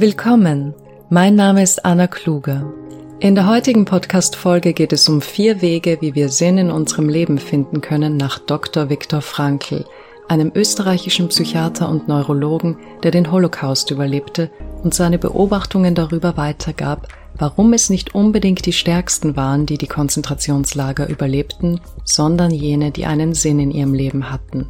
Willkommen, mein Name ist Anna Kluge. In der heutigen Podcast-Folge geht es um vier Wege, wie wir Sinn in unserem Leben finden können, nach Dr. Viktor Frankl, einem österreichischen Psychiater und Neurologen, der den Holocaust überlebte und seine Beobachtungen darüber weitergab, warum es nicht unbedingt die Stärksten waren, die die Konzentrationslager überlebten, sondern jene, die einen Sinn in ihrem Leben hatten.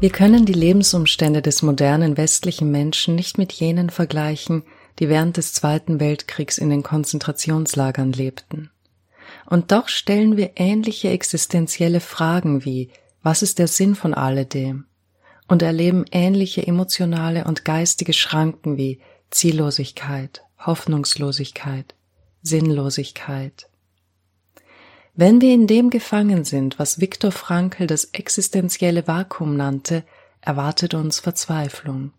Wir können die Lebensumstände des modernen westlichen Menschen nicht mit jenen vergleichen, die während des Zweiten Weltkriegs in den Konzentrationslagern lebten. Und doch stellen wir ähnliche existenzielle Fragen wie was ist der Sinn von alledem? Und erleben ähnliche emotionale und geistige Schranken wie Ziellosigkeit, Hoffnungslosigkeit, Sinnlosigkeit. Wenn wir in dem gefangen sind, was Viktor Frankl das existenzielle Vakuum nannte, erwartet uns Verzweiflung.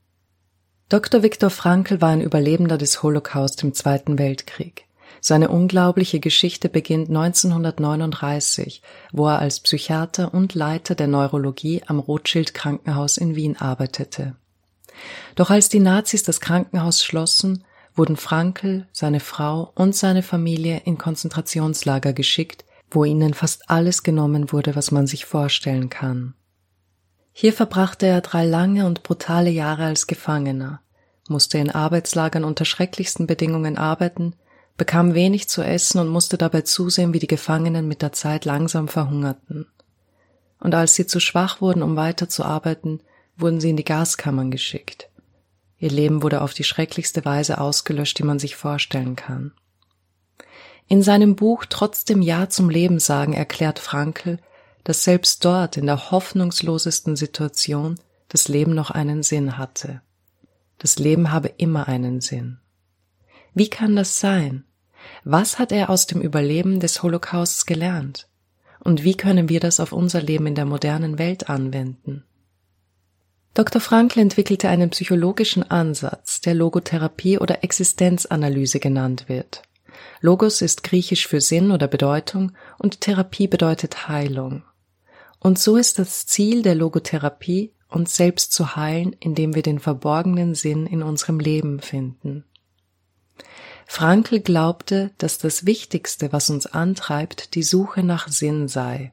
Dr. Viktor Frankl war ein Überlebender des Holocaust im Zweiten Weltkrieg. Seine unglaubliche Geschichte beginnt 1939, wo er als Psychiater und Leiter der Neurologie am Rothschild Krankenhaus in Wien arbeitete. Doch als die Nazis das Krankenhaus schlossen, wurden Frankl, seine Frau und seine Familie in Konzentrationslager geschickt, wo ihnen fast alles genommen wurde, was man sich vorstellen kann. Hier verbrachte er drei lange und brutale Jahre als Gefangener, musste in Arbeitslagern unter schrecklichsten Bedingungen arbeiten, bekam wenig zu essen und musste dabei zusehen, wie die Gefangenen mit der Zeit langsam verhungerten. Und als sie zu schwach wurden, um weiterzuarbeiten, wurden sie in die Gaskammern geschickt. Ihr Leben wurde auf die schrecklichste Weise ausgelöscht, die man sich vorstellen kann. In seinem Buch Trotzdem Ja zum Leben sagen erklärt Frankl, dass selbst dort in der hoffnungslosesten Situation das Leben noch einen Sinn hatte. Das Leben habe immer einen Sinn. Wie kann das sein? Was hat er aus dem Überleben des Holocausts gelernt? Und wie können wir das auf unser Leben in der modernen Welt anwenden? Dr. Frankl entwickelte einen psychologischen Ansatz, der Logotherapie oder Existenzanalyse genannt wird. Logos ist griechisch für Sinn oder Bedeutung und Therapie bedeutet Heilung. Und so ist das Ziel der Logotherapie, uns selbst zu heilen, indem wir den verborgenen Sinn in unserem Leben finden. Frankl glaubte, dass das Wichtigste, was uns antreibt, die Suche nach Sinn sei.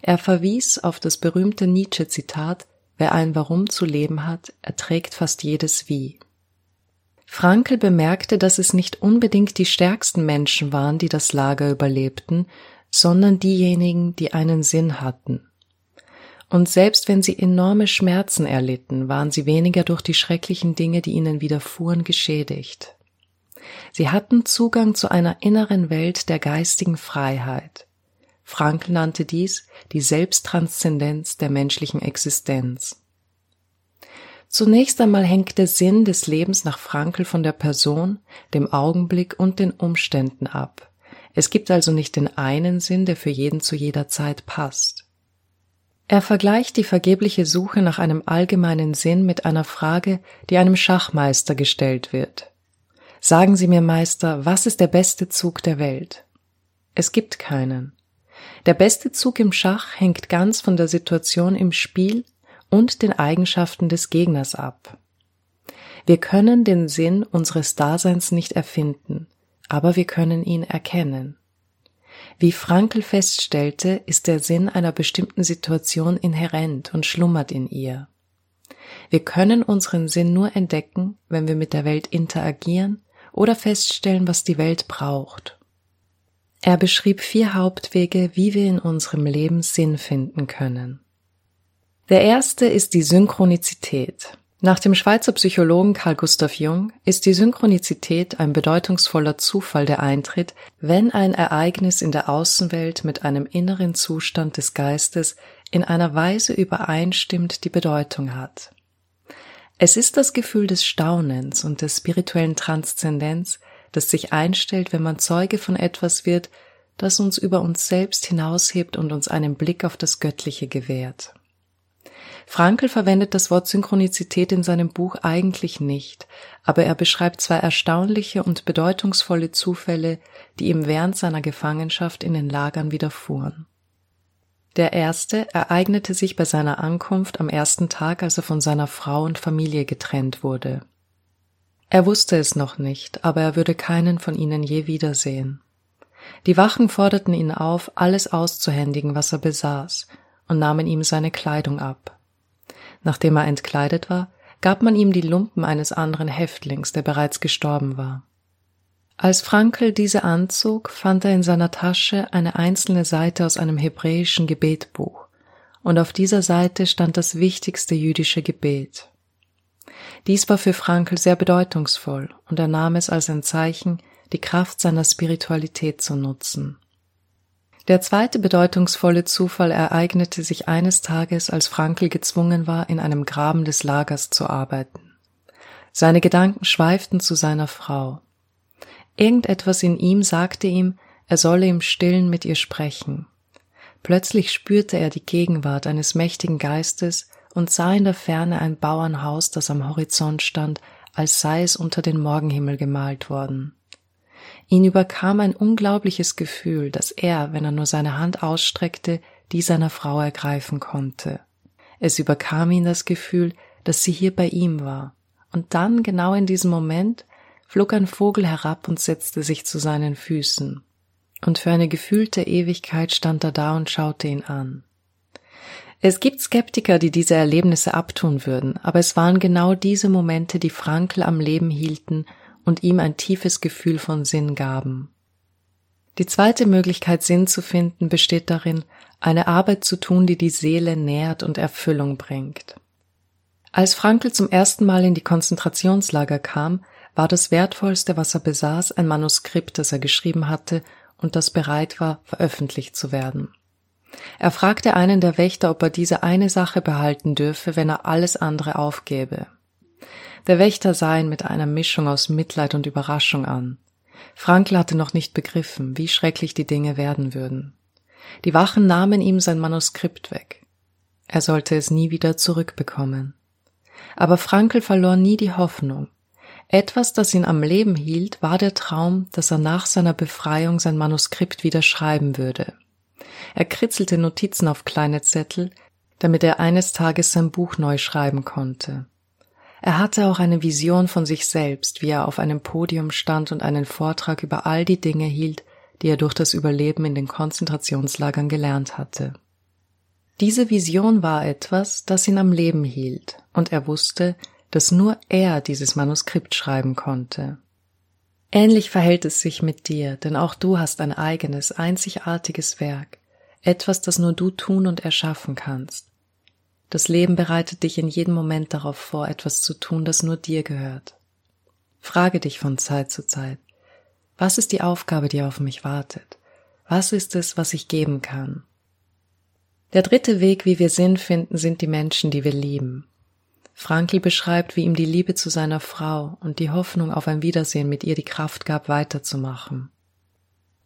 Er verwies auf das berühmte Nietzsche-Zitat, wer ein Warum zu leben hat, erträgt fast jedes Wie. Frankl bemerkte, dass es nicht unbedingt die stärksten Menschen waren, die das Lager überlebten, sondern diejenigen, die einen Sinn hatten. Und selbst wenn sie enorme Schmerzen erlitten, waren sie weniger durch die schrecklichen Dinge, die ihnen widerfuhren, geschädigt. Sie hatten Zugang zu einer inneren Welt der geistigen Freiheit. Frankl nannte dies die Selbsttranszendenz der menschlichen Existenz. Zunächst einmal hängt der Sinn des Lebens nach Frankl von der Person, dem Augenblick und den Umständen ab. Es gibt also nicht den einen Sinn, der für jeden zu jeder Zeit passt. Er vergleicht die vergebliche Suche nach einem allgemeinen Sinn mit einer Frage, die einem Schachmeister gestellt wird. Sagen Sie mir, Meister, was ist der beste Zug der Welt? Es gibt keinen. Der beste Zug im Schach hängt ganz von der Situation im Spiel und den Eigenschaften des Gegners ab. Wir können den Sinn unseres Daseins nicht erfinden, aber wir können ihn erkennen. Wie Frankl feststellte, ist der Sinn einer bestimmten Situation inhärent und schlummert in ihr. Wir können unseren Sinn nur entdecken, wenn wir mit der Welt interagieren oder feststellen, was die Welt braucht. Er beschrieb vier Hauptwege, wie wir in unserem Leben Sinn finden können. Der erste ist die Synchronizität. Nach dem Schweizer Psychologen Carl Gustav Jung ist die Synchronizität ein bedeutungsvoller Zufall, der eintritt, wenn ein Ereignis in der Außenwelt mit einem inneren Zustand des Geistes in einer Weise übereinstimmt, die Bedeutung hat. Es ist das Gefühl des Staunens und des spirituellen Transzendenz, das sich einstellt, wenn man Zeuge von etwas wird, das uns über uns selbst hinaushebt und uns einen Blick auf das Göttliche gewährt. Frankl verwendet das Wort Synchronizität in seinem Buch eigentlich nicht, aber er beschreibt zwei erstaunliche und bedeutungsvolle Zufälle, die ihm während seiner Gefangenschaft in den Lagern widerfuhren. Der erste ereignete sich bei seiner Ankunft am ersten Tag, als er von seiner Frau und Familie getrennt wurde. Er wusste es noch nicht, aber er würde keinen von ihnen je wiedersehen. Die Wachen forderten ihn auf, alles auszuhändigen, was er besaß, und nahmen ihm seine Kleidung ab. Nachdem er entkleidet war, gab man ihm die Lumpen eines anderen Häftlings, der bereits gestorben war. Als Frankel diese anzog, fand er in seiner Tasche eine einzelne Seite aus einem hebräischen Gebetbuch, und auf dieser Seite stand das wichtigste jüdische Gebet. Dies war für Frankel sehr bedeutungsvoll, und er nahm es als ein Zeichen, die Kraft seiner Spiritualität zu nutzen. Der zweite bedeutungsvolle Zufall ereignete sich eines Tages, als Frankel gezwungen war, in einem Graben des Lagers zu arbeiten. Seine Gedanken schweiften zu seiner Frau. Irgendetwas in ihm sagte ihm, er solle im Stillen mit ihr sprechen. Plötzlich spürte er die Gegenwart eines mächtigen Geistes und sah in der Ferne ein Bauernhaus, das am Horizont stand, als sei es unter den Morgenhimmel gemalt worden. Ihn überkam ein unglaubliches Gefühl, dass er, wenn er nur seine Hand ausstreckte, die seiner Frau ergreifen konnte. Es überkam ihn das Gefühl, dass sie hier bei ihm war. Und dann, genau in diesem Moment, flog ein Vogel herab und setzte sich zu seinen Füßen. Und für eine gefühlte Ewigkeit stand er da und schaute ihn an. Es gibt Skeptiker, die diese Erlebnisse abtun würden, aber es waren genau diese Momente, die Frankl am Leben hielten und ihm ein tiefes Gefühl von Sinn gaben. Die zweite Möglichkeit, Sinn zu finden, besteht darin, eine Arbeit zu tun, die die Seele nährt und Erfüllung bringt. Als Frankl zum ersten Mal in die Konzentrationslager kam, war das Wertvollste, was er besaß, ein Manuskript, das er geschrieben hatte und das bereit war, veröffentlicht zu werden. Er fragte einen der Wächter, ob er diese eine Sache behalten dürfe, wenn er alles andere aufgäbe. Der Wächter sah ihn mit einer Mischung aus Mitleid und Überraschung an. Frankl hatte noch nicht begriffen, wie schrecklich die Dinge werden würden. Die Wachen nahmen ihm sein Manuskript weg. Er sollte es nie wieder zurückbekommen. Aber Frankl verlor nie die Hoffnung. Etwas, das ihn am Leben hielt, war der Traum, dass er nach seiner Befreiung sein Manuskript wieder schreiben würde. Er kritzelte Notizen auf kleine Zettel, damit er eines Tages sein Buch neu schreiben konnte. Er hatte auch eine Vision von sich selbst, wie er auf einem Podium stand und einen Vortrag über all die Dinge hielt, die er durch das Überleben in den Konzentrationslagern gelernt hatte. Diese Vision war etwas, das ihn am Leben hielt, und er wusste, dass nur er dieses Manuskript schreiben konnte. Ähnlich verhält es sich mit dir, denn auch du hast ein eigenes, einzigartiges Werk, etwas, das nur du tun und erschaffen kannst. Das Leben bereitet dich in jedem Moment darauf vor, etwas zu tun, das nur dir gehört. Frage dich von Zeit zu Zeit, was ist die Aufgabe, die auf mich wartet? Was ist es, was ich geben kann? Der dritte Weg, wie wir Sinn finden, sind die Menschen, die wir lieben. Frankl beschreibt, wie ihm die Liebe zu seiner Frau und die Hoffnung auf ein Wiedersehen mit ihr die Kraft gab, weiterzumachen.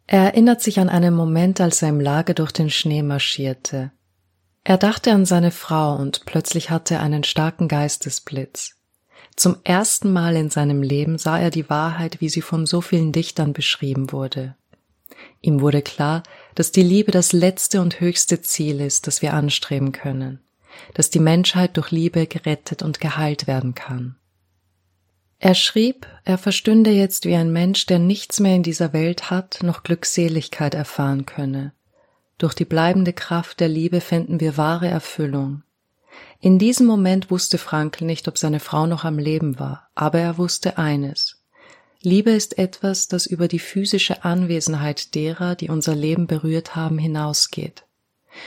Er erinnert sich an einen Moment, als er im Lager durch den Schnee marschierte. Er dachte an seine Frau und plötzlich hatte er einen starken Geistesblitz. Zum ersten Mal in seinem Leben sah er die Wahrheit, wie sie von so vielen Dichtern beschrieben wurde. Ihm wurde klar, dass die Liebe das letzte und höchste Ziel ist, das wir anstreben können, dass die Menschheit durch Liebe gerettet und geheilt werden kann. Er schrieb, er verstünde jetzt wie ein Mensch, der nichts mehr in dieser Welt hat, noch Glückseligkeit erfahren könne, durch die bleibende Kraft der Liebe fänden wir wahre Erfüllung. In diesem Moment wusste Frankl nicht, ob seine Frau noch am Leben war, aber er wusste eines. Liebe ist etwas, das über die physische Anwesenheit derer, die unser Leben berührt haben, hinausgeht.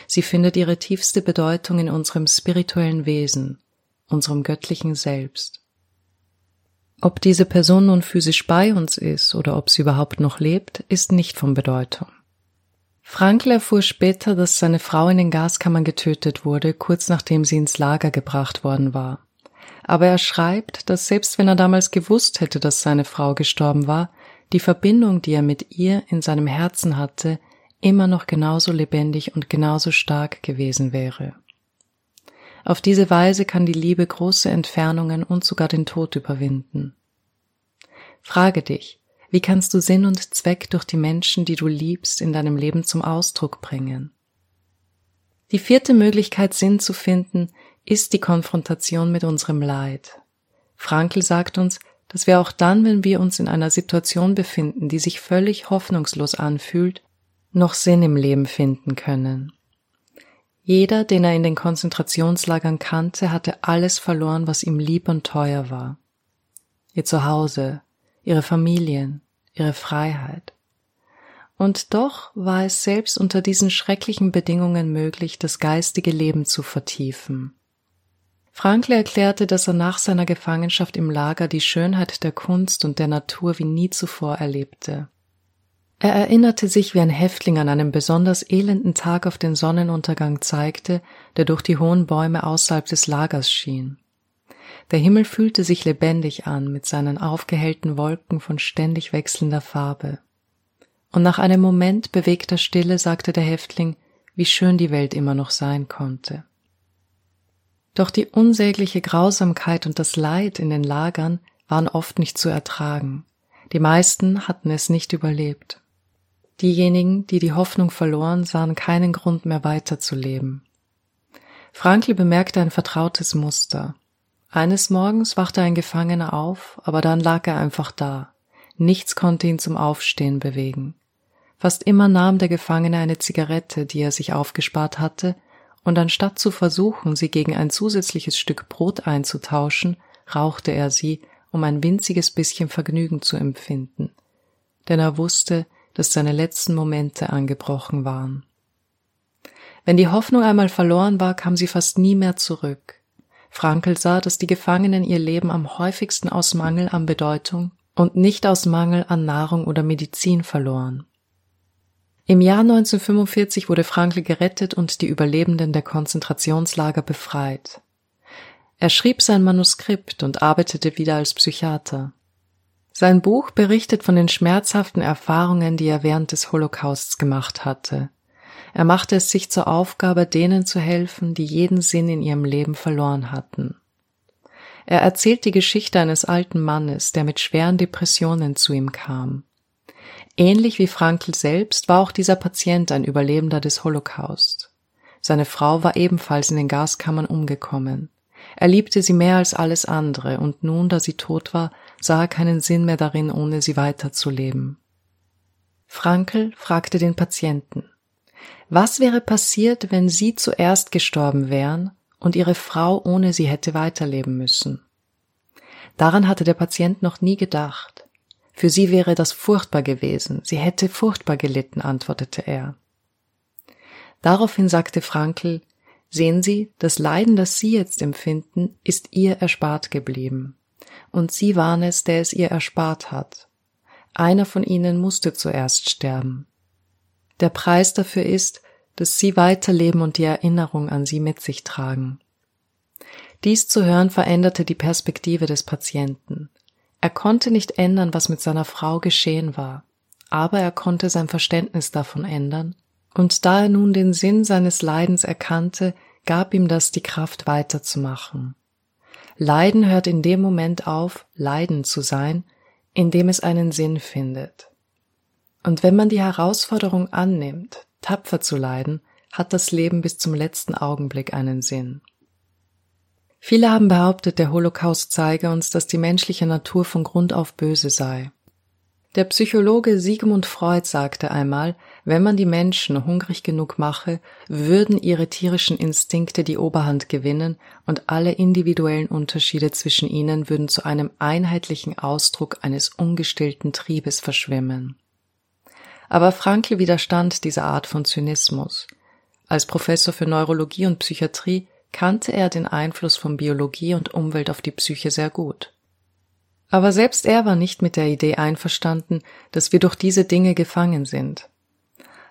Sie findet ihre tiefste Bedeutung in unserem spirituellen Wesen, unserem göttlichen Selbst. Ob diese Person nun physisch bei uns ist oder ob sie überhaupt noch lebt, ist nicht von Bedeutung. Frankl erfuhr später, dass seine Frau in den Gaskammern getötet wurde, kurz nachdem sie ins Lager gebracht worden war. Aber er schreibt, dass selbst wenn er damals gewusst hätte, dass seine Frau gestorben war, die Verbindung, die er mit ihr in seinem Herzen hatte, immer noch genauso lebendig und genauso stark gewesen wäre. Auf diese Weise kann die Liebe große Entfernungen und sogar den Tod überwinden. Frage dich, wie kannst du Sinn und Zweck durch die Menschen, die du liebst, in deinem Leben zum Ausdruck bringen? Die vierte Möglichkeit, Sinn zu finden, ist die Konfrontation mit unserem Leid. Frankl sagt uns, dass wir auch dann, wenn wir uns in einer Situation befinden, die sich völlig hoffnungslos anfühlt, noch Sinn im Leben finden können. Jeder, den er in den Konzentrationslagern kannte, hatte alles verloren, was ihm lieb und teuer war. Ihr Zuhause, ihre Familien, ihre Freiheit. Und doch war es selbst unter diesen schrecklichen Bedingungen möglich, das geistige Leben zu vertiefen. Frankl erklärte, dass er nach seiner Gefangenschaft im Lager die Schönheit der Kunst und der Natur wie nie zuvor erlebte. Er erinnerte sich, wie ein Häftling an einem besonders elenden Tag auf den Sonnenuntergang zeigte, der durch die hohen Bäume außerhalb des Lagers schien. Der Himmel fühlte sich lebendig an mit seinen aufgehellten Wolken von ständig wechselnder Farbe. Und nach einem Moment bewegter Stille sagte der Häftling, wie schön die Welt immer noch sein konnte. Doch die unsägliche Grausamkeit und das Leid in den Lagern waren oft nicht zu ertragen. Die meisten hatten es nicht überlebt. Diejenigen, die die Hoffnung verloren, sahen keinen Grund mehr weiterzuleben. Frankl bemerkte ein vertrautes Muster. Eines Morgens wachte ein Gefangener auf, aber dann lag er einfach da. Nichts konnte ihn zum Aufstehen bewegen. Fast immer nahm der Gefangene eine Zigarette, die er sich aufgespart hatte, und anstatt zu versuchen, sie gegen ein zusätzliches Stück Brot einzutauschen, rauchte er sie, um ein winziges bisschen Vergnügen zu empfinden. Denn er wusste, dass seine letzten Momente angebrochen waren. Wenn die Hoffnung einmal verloren war, kam sie fast nie mehr zurück. Frankel sah, dass die Gefangenen ihr Leben am häufigsten aus Mangel an Bedeutung und nicht aus Mangel an Nahrung oder Medizin verloren. Im Jahr 1945 wurde Frankl gerettet und die Überlebenden der Konzentrationslager befreit. Er schrieb sein Manuskript und arbeitete wieder als Psychiater. Sein Buch berichtet von den schmerzhaften Erfahrungen, die er während des Holocausts gemacht hatte. Er machte es sich zur Aufgabe, denen zu helfen, die jeden Sinn in ihrem Leben verloren hatten. Er erzählt die Geschichte eines alten Mannes, der mit schweren Depressionen zu ihm kam. Ähnlich wie Frankl selbst war auch dieser Patient ein Überlebender des Holocaust. Seine Frau war ebenfalls in den Gaskammern umgekommen. Er liebte sie mehr als alles andere, und nun, da sie tot war, sah er keinen Sinn mehr darin, ohne sie weiterzuleben. Frankel fragte den Patienten, was wäre passiert, wenn Sie zuerst gestorben wären und Ihre Frau ohne Sie hätte weiterleben müssen? Daran hatte der Patient noch nie gedacht. Für sie wäre das furchtbar gewesen, sie hätte furchtbar gelitten, antwortete er. Daraufhin sagte Frankel, Sehen Sie, das Leiden, das Sie jetzt empfinden, ist ihr erspart geblieben. Und Sie waren es, der es ihr erspart hat. Einer von Ihnen musste zuerst sterben. Der Preis dafür ist, dass Sie weiterleben und die Erinnerung an Sie mit sich tragen. Dies zu hören veränderte die Perspektive des Patienten. Er konnte nicht ändern, was mit seiner Frau geschehen war, aber er konnte sein Verständnis davon ändern und da er nun den Sinn seines Leidens erkannte, gab ihm das die Kraft weiterzumachen. Leiden hört in dem Moment auf, Leiden zu sein, in dem es einen Sinn findet. Und wenn man die Herausforderung annimmt, tapfer zu leiden, hat das Leben bis zum letzten Augenblick einen Sinn. Viele haben behauptet, der Holocaust zeige uns, dass die menschliche Natur von Grund auf böse sei. Der Psychologe Sigmund Freud sagte einmal, wenn man die Menschen hungrig genug mache, würden ihre tierischen Instinkte die Oberhand gewinnen und alle individuellen Unterschiede zwischen ihnen würden zu einem einheitlichen Ausdruck eines ungestillten Triebes verschwimmen. Aber Frankl widerstand dieser Art von Zynismus. Als Professor für Neurologie und Psychiatrie kannte er den Einfluss von Biologie und Umwelt auf die Psyche sehr gut. Aber selbst er war nicht mit der Idee einverstanden, dass wir durch diese Dinge gefangen sind.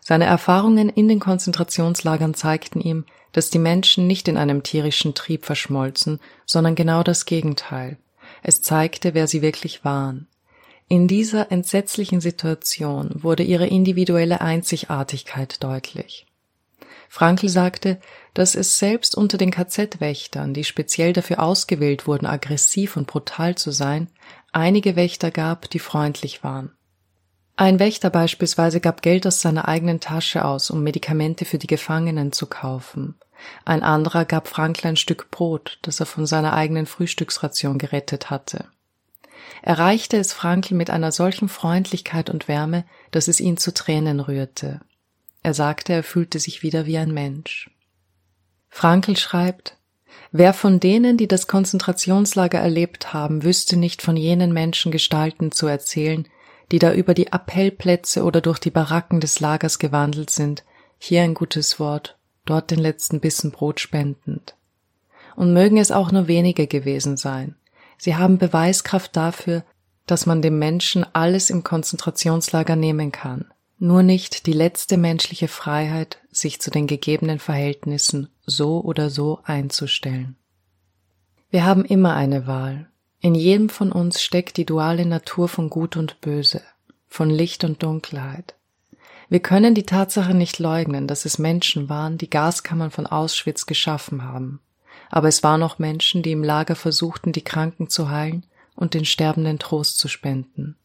Seine Erfahrungen in den Konzentrationslagern zeigten ihm, dass die Menschen nicht in einem tierischen Trieb verschmolzen, sondern genau das Gegenteil. Es zeigte, wer sie wirklich waren. In dieser entsetzlichen Situation wurde ihre individuelle Einzigartigkeit deutlich. Frankl sagte, dass es selbst unter den KZ-Wächtern, die speziell dafür ausgewählt wurden, aggressiv und brutal zu sein, einige Wächter gab, die freundlich waren. Ein Wächter beispielsweise gab Geld aus seiner eigenen Tasche aus, um Medikamente für die Gefangenen zu kaufen. Ein anderer gab Frankl ein Stück Brot, das er von seiner eigenen Frühstücksration gerettet hatte. Er reichte es Frankl mit einer solchen Freundlichkeit und Wärme, dass es ihn zu Tränen rührte. Er sagte, er fühlte sich wieder wie ein Mensch. Frankl schreibt, Wer von denen, die das Konzentrationslager erlebt haben, wüsste nicht von jenen Menschengestalten zu erzählen, die da über die Appellplätze oder durch die Baracken des Lagers gewandelt sind, hier ein gutes Wort, dort den letzten Bissen Brot spendend. Und mögen es auch nur wenige gewesen sein. Sie haben Beweiskraft dafür, dass man dem Menschen alles im Konzentrationslager nehmen kann, nur nicht die letzte menschliche Freiheit, sich zu den gegebenen Verhältnissen so oder so einzustellen. Wir haben immer eine Wahl, in jedem von uns steckt die duale Natur von Gut und Böse, von Licht und Dunkelheit. Wir können die Tatsache nicht leugnen, dass es Menschen waren, die Gaskammern von Auschwitz geschaffen haben. Aber es waren auch Menschen, die im Lager versuchten, die Kranken zu heilen und den Sterbenden Trost zu spenden.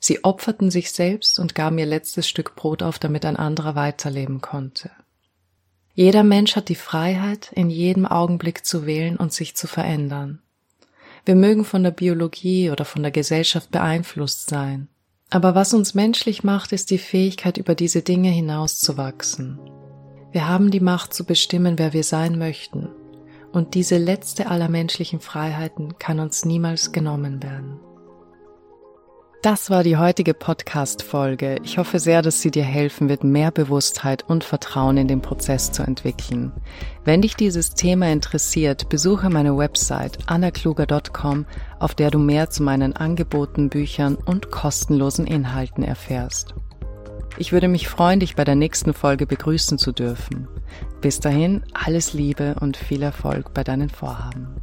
Sie opferten sich selbst und gaben ihr letztes Stück Brot auf, damit ein anderer weiterleben konnte. Jeder Mensch hat die Freiheit, in jedem Augenblick zu wählen und sich zu verändern. Wir mögen von der Biologie oder von der Gesellschaft beeinflusst sein. Aber was uns menschlich macht, ist die Fähigkeit, über diese Dinge hinauszuwachsen. Wir haben die Macht zu bestimmen, wer wir sein möchten. Und diese letzte aller menschlichen Freiheiten kann uns niemals genommen werden. Das war die heutige Podcast-Folge. Ich hoffe sehr, dass sie dir helfen wird, mehr Bewusstheit und Vertrauen in den Prozess zu entwickeln. Wenn dich dieses Thema interessiert, besuche meine Website annakluger.com, auf der du mehr zu meinen Angeboten, Büchern und kostenlosen Inhalten erfährst. Ich würde mich freuen, dich bei der nächsten Folge begrüßen zu dürfen. Bis dahin, alles Liebe und viel Erfolg bei deinen Vorhaben.